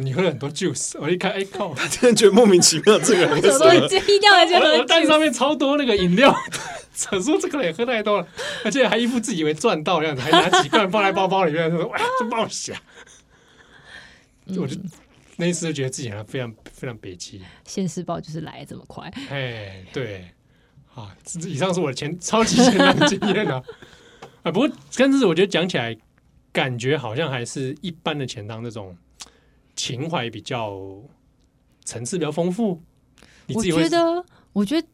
你喝了很多 juice，我一看，哎 靠，他真的觉得莫名其妙，这个人为什么？我我单上面超多那个饮料，想说这个人也喝太多了，而且还一副自以为赚到的样子，还拿几罐放在包包里面，说哇，真冒险。我就。那一次就觉得自己好像非常非常憋气，现世报就是来这么快。哎，对，啊，以上是我的前超级前当经验啊。啊，不过但是我觉得讲起来，感觉好像还是一般的钱汤那种情怀比较层次比较丰富。你自己我觉得，我觉得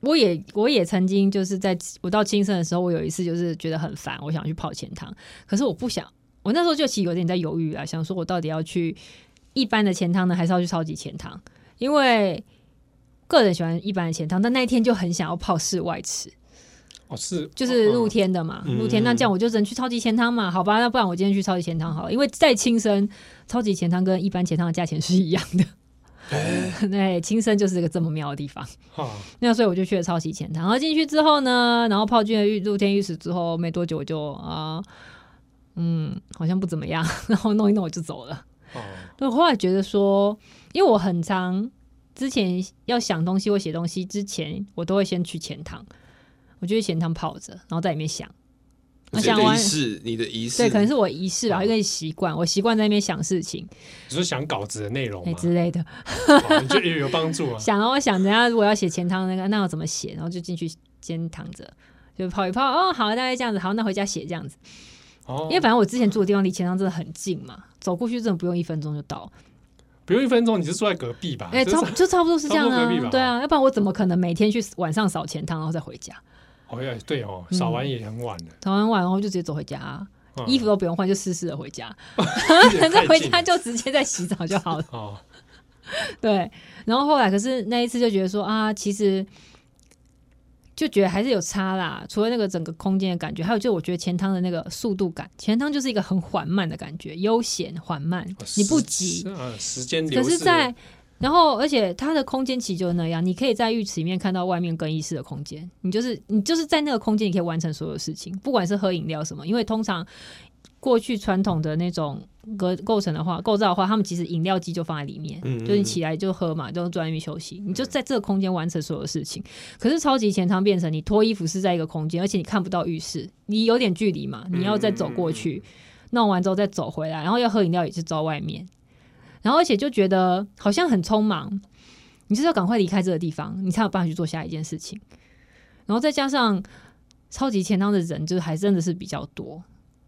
我也我也曾经就是在我到青森的时候，我有一次就是觉得很烦，我想去泡钱汤，可是我不想，我那时候就其实有点在犹豫啊，想说我到底要去。一般的钱汤呢，还是要去超级钱汤？因为个人喜欢一般的钱汤，但那一天就很想要泡室外池。哦，是，就是露天的嘛，嗯、露天。那这样我就只能去超级钱汤嘛？好吧，那不然我今天去超级钱汤好了。因为在青森，超级钱汤跟一般钱汤的价钱是一样的。对，对，青森就是一个这么妙的地方。那所以我就去了超级钱汤。然后进去之后呢，然后泡进了浴露天浴池之后，没多久我就啊，嗯，好像不怎么样。然后弄一弄我就走了。我后来觉得说，因为我很常之前要想东西或写东西之前，我都会先去钱汤，我就去钱汤泡着，然后在里面想。我想完是你的仪式，对，可能是我仪式啊，一个习惯，我习惯在那边想事情，你说想稿子的内容之类的，你觉得有帮助 啊？想，然后想，等下如果要写前汤那个，那要怎么写？然后就进去先躺着，就泡一泡。哦，好，大概这样子，好，那回家写这样子。哦，因为反正我之前住的地方离前汤真的很近嘛。走过去真的不用一分钟就到，不用一分钟，你是住在隔壁吧？哎、欸，差就差不多是这样啊，对啊，要不然我怎么可能每天去晚上扫钱汤然后再回家？哦呀，对哦，扫完也很晚了，扫、嗯、完晚然后就直接走回家、衣服都不用换，就湿湿的回家，反正回家就直接在洗澡就好了。哦，对，然后后来可是那一次就觉得说啊，其实。就觉得还是有差啦，除了那个整个空间的感觉，还有就我觉得前汤的那个速度感，前汤就是一个很缓慢的感觉，悠闲缓慢，你不急，时间流。可是在然后，而且它的空间其实就是那样，你可以在浴池里面看到外面更衣室的空间，你就是你就是在那个空间，你可以完成所有事情，不管是喝饮料什么，因为通常。过去传统的那种构构成的话，构造的话，他们其实饮料机就放在里面，嗯嗯，就是你起来就喝嘛，就坐在那边休息，你就在这个空间完成所有事情。可是超级前舱变成你脱衣服是在一个空间，而且你看不到浴室，你有点距离嘛，你要再走过去，弄完之后再走回来，然后要喝饮料也是走外面，然后而且就觉得好像很匆忙，你就是要赶快离开这个地方，你才有办法去做下一件事情。然后再加上超级钱汤的人，就是还真的是比较多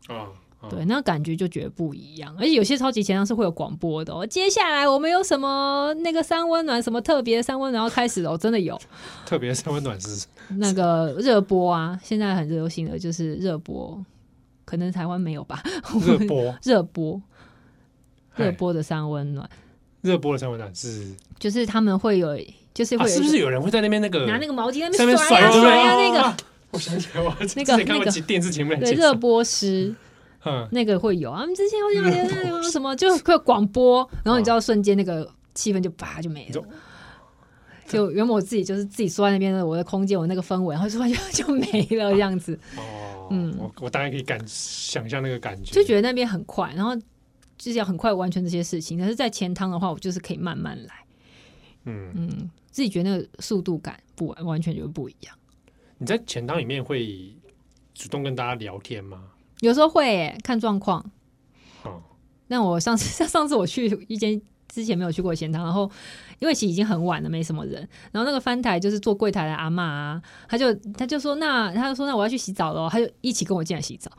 啊。对，那感觉就觉得不一样，而且有些超级前汤是会有广播的哦。接下来我们有什么那个三温暖，什么特别三温暖要开始了哦，真的有 特别三温暖是那个热播啊，现在很流行的就是热播，可能台湾没有吧？热播 热播热播的三温暖，热播的三温暖是就是他们会有，就是会是不是有人会在那边那个拿那个毛巾在那边甩啊甩啊那个？我想起来，我那个那个电视节目对热播师。嗯。那个会有。啊，我们之前好像那个什么，就会广播，然后你知道瞬间那个气氛就叭就没了，就原本我自己就是自己缩在那边的我的空间，我那个氛围，然后突然就就没了这样子。哦，嗯，我我当然可以感想象那个感觉，就觉得那边很快，然后就是要很快完成这些事情。但是，在前汤的话，我就是可以慢慢来。嗯嗯，自己觉得那个速度感不完完全就不一样。你在钱汤里面会主动跟大家聊天吗？有时候会耶，看状况。哦，那我上次像 上次我去一间之前没有去过的钱汤，然后因为其实已经很晚了，没什么人。然后那个翻台就是做柜台的阿妈啊，他就他就说那他就说那我要去洗澡了，他就一起跟我进来洗澡。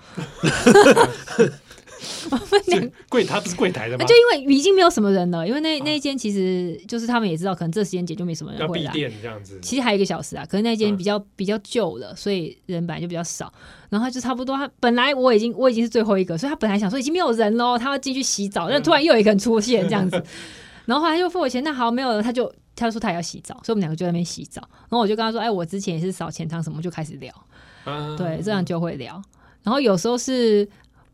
我们两柜台不是柜台的吗？就因为已经没有什么人了，因为那那一间其实就是他们也知道，可能这时间点就没什么人会来。要闭店这样子。其实还有一个小时啊，可是那间比较、嗯、比较旧了，所以人本来就比较少。然后他就差不多，他本来我已经我已经是最后一个，所以他本来想说已经没有人喽，他要进去洗澡，但突然又有一个人出现这样子，然后后来又付我钱，那好没有了，他就他就说他也要洗澡，所以我们两个就在那边洗澡。然后我就跟他说，哎，我之前也是扫钱汤什么，就开始聊，嗯、对，这样就会聊。然后有时候是。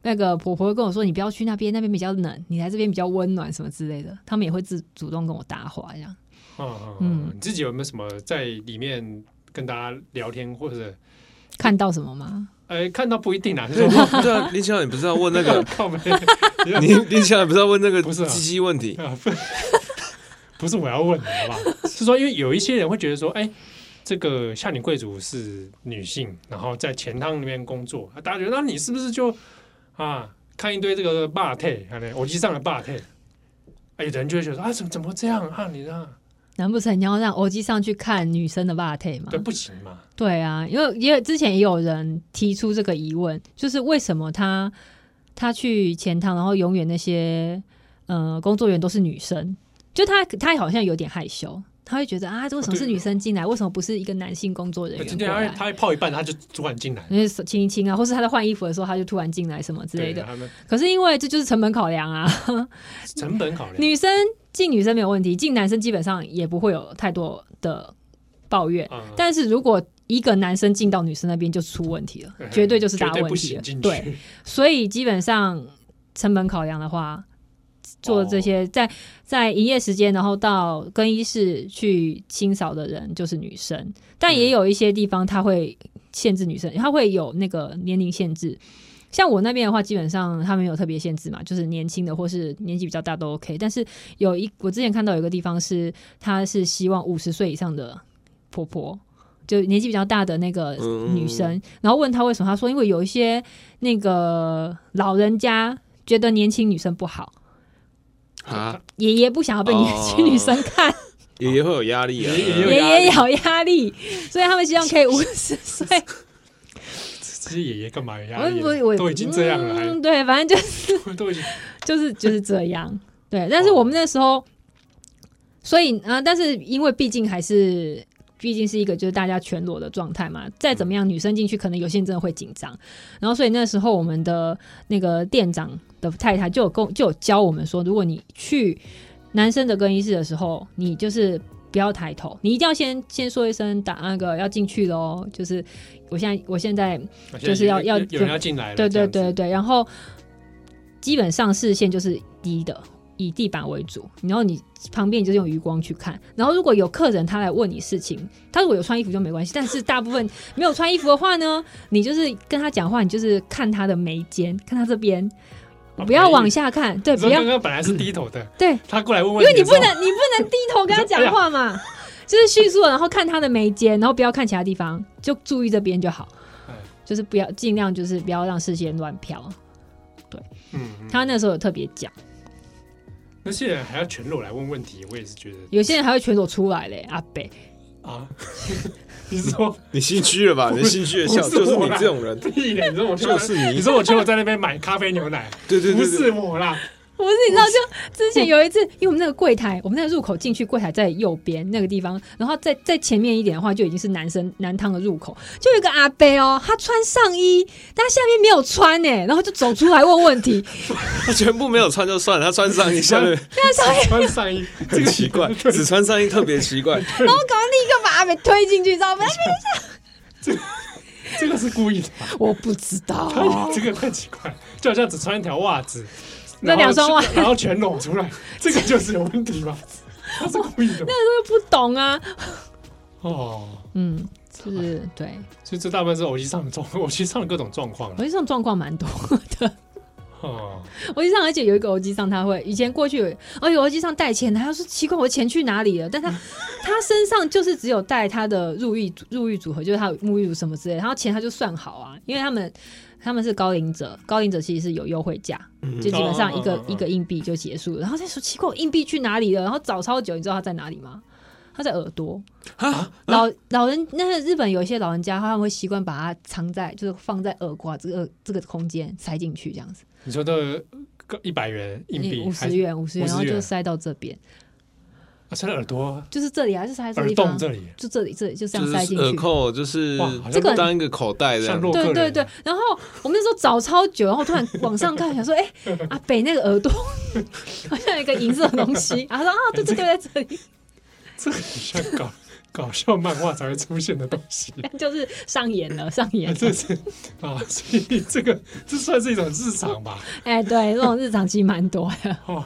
那个婆婆会跟我说：“你不要去那边，那边比较冷，你来这边比较温暖，什么之类的。”他们也会自主动跟我搭话，这样。嗯嗯，你自己有没有什么在里面跟大家聊天，或者看到什么吗？哎，看到不一定啊。对啊，林小姐，你不是要问那个？你 林小姐不是要问那个？不是鸡鸡问题？不是我要问的，好不好？是说，因为有一些人会觉得说，哎，这个夏女贵族是女性，然后在钱汤里面工作，大家觉得那你是不是就？啊，看一堆这个霸体，看那手机上的霸体，哎，有人就会觉得说啊，怎么怎么这样啊？你这样，难不成你要让手机上去看女生的霸体吗？对，不行嘛。对啊，因为因为之前也有人提出这个疑问，就是为什么他他去钱汤，然后永远那些呃工作人员都是女生，就他他好像有点害羞。他会觉得啊，为什么是女生进来？为什么不是一个男性工作人员？今天他会泡一半，他就突然进来，因为亲一亲啊，或是他在换衣服的时候，他就突然进来什么之类的。可是因为这就是成本考量啊，成本考量。女生进女生没有问题，进男生基本上也不会有太多的抱怨。嗯、但是如果一个男生进到女生那边就出问题了，绝对就是大问题了。对，所以基本上成本考量的话。做这些在在营业时间，然后到更衣室去清扫的人就是女生，但也有一些地方他会限制女生，他会有那个年龄限制。像我那边的话，基本上他没有特别限制嘛，就是年轻的或是年纪比较大都 OK。但是有一我之前看到有一个地方是，他是希望五十岁以上的婆婆，就年纪比较大的那个女生，然后问他为什么，他说因为有一些那个老人家觉得年轻女生不好。啊！爷爷不想要被年轻女生看，爷爷会有压力啊！爷爷有压力，所以他们希望可以五十岁。这些爷爷干嘛有压力？我都已经这样了，嗯，对，反正就是 都已经就是就是这样。对，但是我们那时候，所以啊，但是因为毕竟还是。毕竟是一个就是大家全裸的状态嘛，再怎么样女生进去，可能有些人真的会紧张。然后所以那时候我们的那个店长的太太就有跟就有教我们说，如果你去男生的更衣室的时候，你就是不要抬头，你一定要先先说一声打那个要进去喽。就是我现在我现在就是要要有人要进来，对对对对。然后基本上视线就是低的。以地板为主，然后你旁边你就用余光去看。然后如果有客人他来问你事情，他如果有穿衣服就没关系。但是大部分没有穿衣服的话呢，你就是跟他讲话，你就是看他的眉间，看他这边，不要往下看。对，不要。刚刚本来是低头的，嗯、对，他过来问问，因为你不能，你不能低头跟他 讲话嘛，哎、就是迅速，然后看他的眉间，然后不要看其他地方，就注意这边就好。哎、就是不要尽量就是不要让视线乱飘。对，嗯，嗯，他那时候有特别讲。那些人还要全裸来问问题，我也是觉得。有些人还会全裸出来嘞，阿北啊！你说 你心虚了吧？你心虚的笑就是你这种人！你说我就是你，你说我全裸在那边买咖啡牛奶，对对对，不是我啦。不是，你知道，就之前有一次，因为我们那个柜台，我们那个入口进去柜台在右边那个地方，然后在在前面一点的话，就已经是男生男汤的入口，就有一个阿伯哦，他穿上衣，但他下面没有穿呢，然后就走出来问问题。他 全部没有穿就算了，他穿上衣下面，穿上衣很奇怪，只穿上衣特别奇怪。然后赶快立刻把阿伯推进去，知道吗？这这个是故意的，我不知道，这个太奇怪，就好像只穿一条袜子。那两双袜，然后全裸出来，这个就是有问题吧？他是故意的。那时候不懂啊。哦，嗯，是，对。所以这大部分是偶机上的状，偶机上的各种状况。偶机上状况蛮多的。哦。偶机上，而且有一个偶机上，他会以前过去有，哦，有偶机上带钱，他要说奇怪，我钱去哪里了？但他 他身上就是只有带他的入浴入浴组合，就是他有沐浴乳什么之类的，然后钱他就算好啊，因为他们。他们是高龄者，高龄者其实是有优惠价，嗯、就基本上一个、哦、一个硬币就结束了。然后再说奇怪，硬币去哪里了？然后找超久，你知道他在哪里吗？他在耳朵。啊、老老人，那个日本有一些老人家，他们会习惯把它藏在，就是放在耳瓜这个这个空间塞进去这样子。你说的一百元硬币，五十元，五十元，然后就塞到这边。塞耳朵，就是这里啊，就塞这耳洞这里，就这里，这里就这样塞进去。耳扣就是这个当一个口袋的，对对对。然后我们那时候找超久，然后突然往上看，想说，哎，阿北那个耳朵 好像有一个银色的东西。然后说啊，对对对，在这里。这很像搞搞笑漫画才会出现的东西，就是上演了，上演了。这是啊，所以这个这算是一种日常吧？哎，对，这种日常其实蛮多的。哦。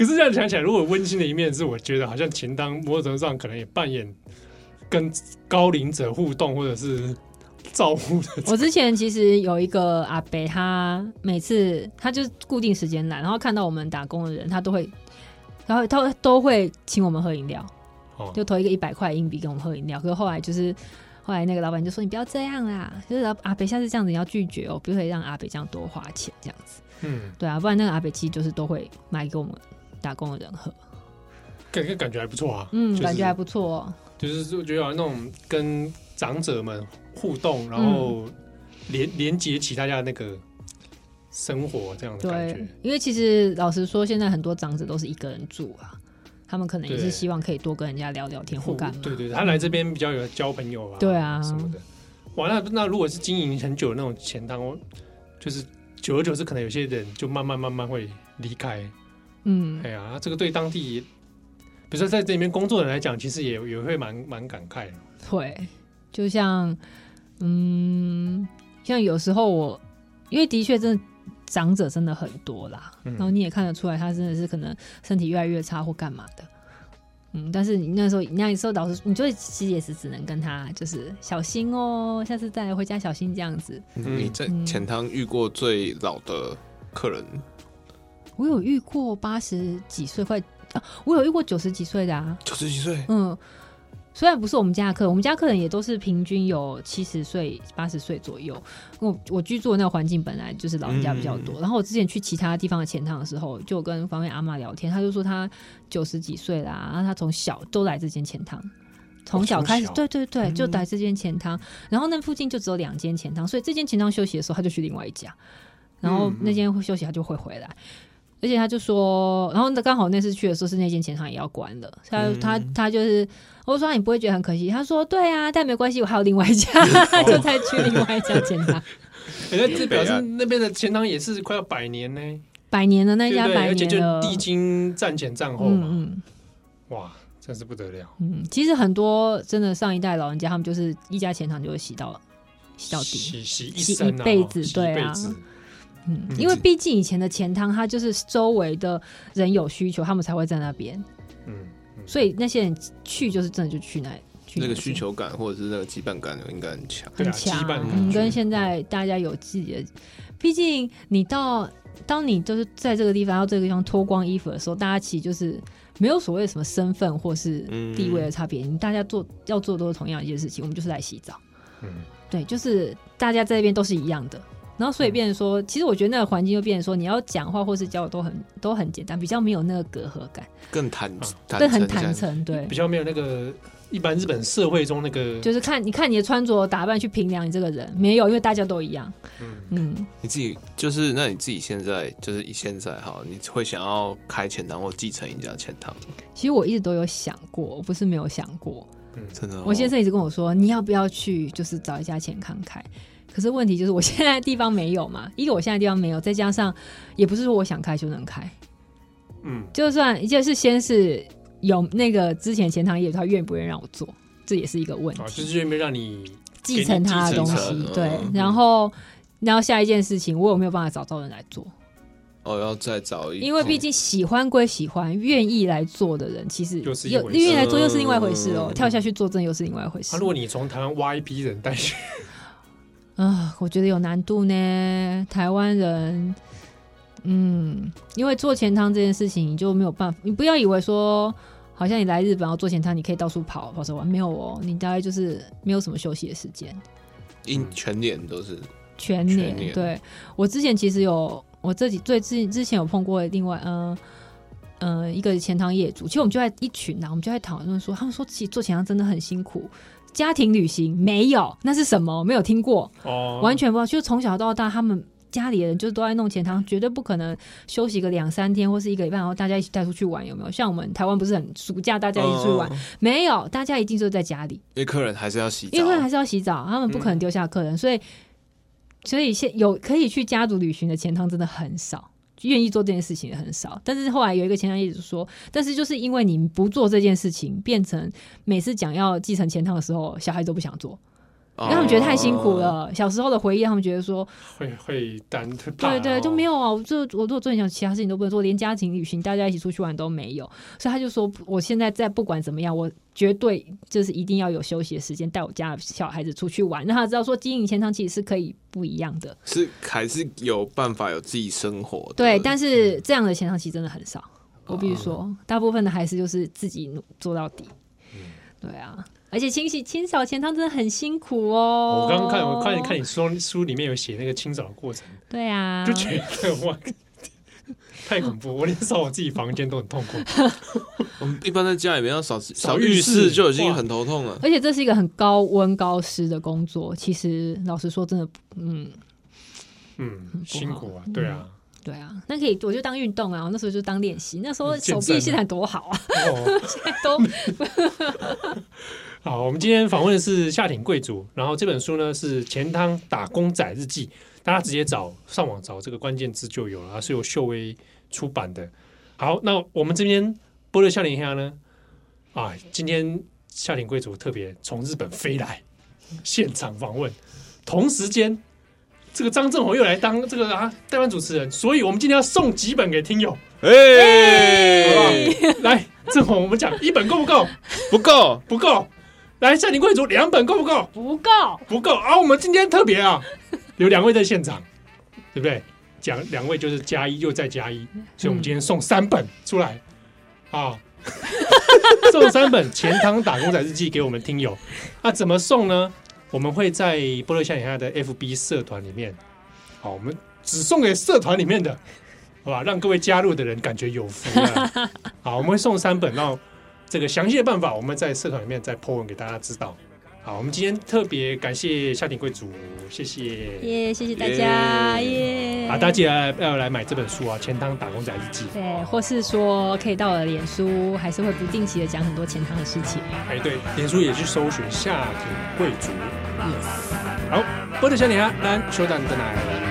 可是这样想起来，如果温馨的一面是，我觉得好像钱当某种程度上可能也扮演跟高龄者互动或者是照顾的。我之前其实有一个阿伯，他每次他就是固定时间来，然后看到我们打工的人，他都会，然后他都会请我们喝饮料，哦、就投一个一百块硬币给我们喝饮料。可是后来就是后来那个老板就说：“你不要这样啦，就是阿伯下次这样子你要拒绝哦，不会让阿伯这样多花钱这样子。”嗯，对啊，不然那个阿伯其实就是都会买给我们。打工的人喝，感觉感觉还不错啊。嗯，就是、感觉还不错、哦。就是我觉得有那种跟长者们互动，然后连、嗯、连接起大家的那个生活这样的感觉。对，因为其实老实说，现在很多长者都是一个人住啊，他们可能也是希望可以多跟人家聊聊天或干嘛。对对对，他来这边比较有交朋友啊。对啊，什么的。哇，那那如果是经营很久的那种钱汤，就是久而久之，可能有些人就慢慢慢慢会离开。嗯，哎呀，这个对当地，比如说在这里面工作的人来讲，其实也也会蛮蛮感慨的。会，就像，嗯，像有时候我，因为的确真的长者真的很多啦，嗯、然后你也看得出来，他真的是可能身体越来越差或干嘛的。嗯，但是你那时候，你那时候老师，你就其实也是只能跟他就是小心哦，下次再来回家小心这样子。嗯、你在钱汤遇过最老的客人？我有遇过八十几岁快啊，我有遇过九十几岁的啊，九十几岁，嗯，虽然不是我们家的客人，我们家客人也都是平均有七十岁、八十岁左右。我我居住的那个环境本来就是老人家比较多，嗯、然后我之前去其他地方的钱汤的时候，就跟方面阿妈聊天，他就说他九十几岁啦，然后他从小都来这间钱汤，从小开始，对对对，就来这间钱汤，嗯、然后那附近就只有两间钱汤，所以这间钱汤休息的时候，他就去另外一家，然后那间会休息，他就会回来。而且他就说，然后刚好那次去的时候是那间钱汤也要关了，他、嗯、他他就是我说，你不会觉得很可惜？他说对啊，但没关系，我还有另外一家，哦、就再去另外一家钱汤。哎、欸，这表示那边的钱汤也是快要百年呢，百年的那家百年的，就历经战前战后嘛，嗯、哇，真是不得了。嗯，其实很多真的上一代老人家，他们就是一家钱汤就会洗到洗到底，洗洗一洗一辈子，对啊。嗯，因为毕竟以前的钱汤，它就是周围的人有需求，他们才会在那边。嗯，所以那些人去就是真的就去那，去那，那个需求感或者是那个羁绊感应该很强，很强。嗯，跟现在大家有自己的，毕竟你到当你就是在这个地方要这个地方脱光衣服的时候，大家其实就是没有所谓什么身份或是地位的差别，你大家做要做都是同样一件事情，我们就是来洗澡。嗯，对，就是大家在这边都是一样的。然后，所以变成说，其实我觉得那个环境就变成说，你要讲话或是交流都很都很简单，比较没有那个隔阂感，更坦，对，很坦诚，对，比较没有那个一般日本社会中那个，就是看你看你的穿着打扮去评量你这个人，没有，因为大家都一样。嗯嗯，你自己就是那你自己现在就是以现在哈，你会想要开钱汤或继承一家钱汤？其实我一直都有想过，我不是没有想过，嗯，真的、哦。我先生一直跟我说，你要不要去，就是找一家钱汤开。可是问题就是我现在地方没有嘛，一个我现在地方没有，再加上也不是说我想开就能开，嗯，就算就是先是有那个之前钱塘业主他愿不愿意让我做，这也是一个问题，啊、就是愿不愿意让你继承他的东西，对，然后然后下一件事情我有没有办法找到人来做？哦，要再找一，因为毕竟喜欢归喜欢，愿意来做的人其实又愿意来做又是另外一回事哦，嗯、跳下去做真的又是另外一回事。啊、如果你从台湾挖一批人带去。啊，我觉得有难度呢。台湾人，嗯，因为做前汤这件事情，你就没有办法。你不要以为说，好像你来日本要做前汤，你可以到处跑跑着玩，没有哦。你大概就是没有什么休息的时间，一全年都是全年。对，我之前其实有，我自己最之之前有碰过另外，嗯、呃、嗯、呃，一个钱汤业主。其实我们就在一群呐，我们就在讨论说，他们说其实做钱汤真的很辛苦。家庭旅行没有，那是什么？没有听过，哦，完全不知道。就从小到大，他们家里人就都在弄钱汤，绝对不可能休息个两三天或是一个礼拜，然后大家一起带出去玩，有没有？像我们台湾不是很暑假大家一起出去玩，哦、没有，大家一定就在家里，因为客人还是要洗澡，因为客人还是要洗澡，他们不可能丢下客人，嗯、所以所以现有可以去家族旅行的钱汤真的很少，愿意做这件事情也很少。但是后来有一个前堂业主说，但是就是因为你不做这件事情，变成每次讲要继承前堂的时候，小孩都不想做。让他们觉得太辛苦了。Oh, 小时候的回忆，他们觉得说会会担特对对，就没有啊。我就我如果做你想其他事情都不能做，连家庭旅行大家一起出去玩都没有。所以他就说，我现在在不管怎么样，我绝对就是一定要有休息的时间，带我家小孩子出去玩，让他知道说经营钱汤其实是可以不一样的，是还是有办法有自己生活的。对，但是这样的钱汤其实真的很少。我比如说，大部分的还是就是自己做到底。对啊。而且清洗清扫钱汤真的很辛苦哦。我刚刚看，我看你看你书书里面有写那个清扫的过程。对啊，就觉得哇，太恐怖！我连扫我自己房间都很痛苦。我们一般在家里面要扫扫浴室就已经很头痛了。而且这是一个很高温高湿的工作，其实老实说，真的，嗯嗯，辛苦啊，对啊。对啊，那可以，我就当运动啊。我那时候就当练习，那时候手臂现在多好啊，哦、现在都。好，我们今天访问的是夏町贵族，然后这本书呢是《钱汤打工仔日记》，大家直接找上网找这个关键字就有了，是由秀威出版的。好，那我们这边波多笑脸兄呢，啊，今天夏町贵族特别从日本飞来现场访问，同时间。这个张正宏又来当这个啊代班主持人，所以我们今天要送几本给听友，哎、欸，好不好？来，正宏，我们讲一本够不够？不够，不够。来，夏町贵族两本够不够？不够，不够。啊，我们今天特别啊，有两位在现场，对不对？讲两位就是加一又再加一，所以我们今天送三本出来啊，送三本《钱塘打工仔日记》给我们听友。那怎么送呢？我们会在波多笑脸的 FB 社团里面，好，我们只送给社团里面的，好吧，让各位加入的人感觉有福。好，我们会送三本，然后这个详细的办法，我们在社团里面再 po 文给大家知道。好，我们今天特别感谢夏鼎贵族，谢谢，耶，谢谢大家，耶，好，大家记得要来买这本书啊，《钱汤打工仔日记》。对，或是说可以到了脸书，还是会不定期的讲很多钱汤的事情。哎，对，脸书也去搜寻夏鼎贵族。Yes，好，波多笑脸啊，咱稍等再来。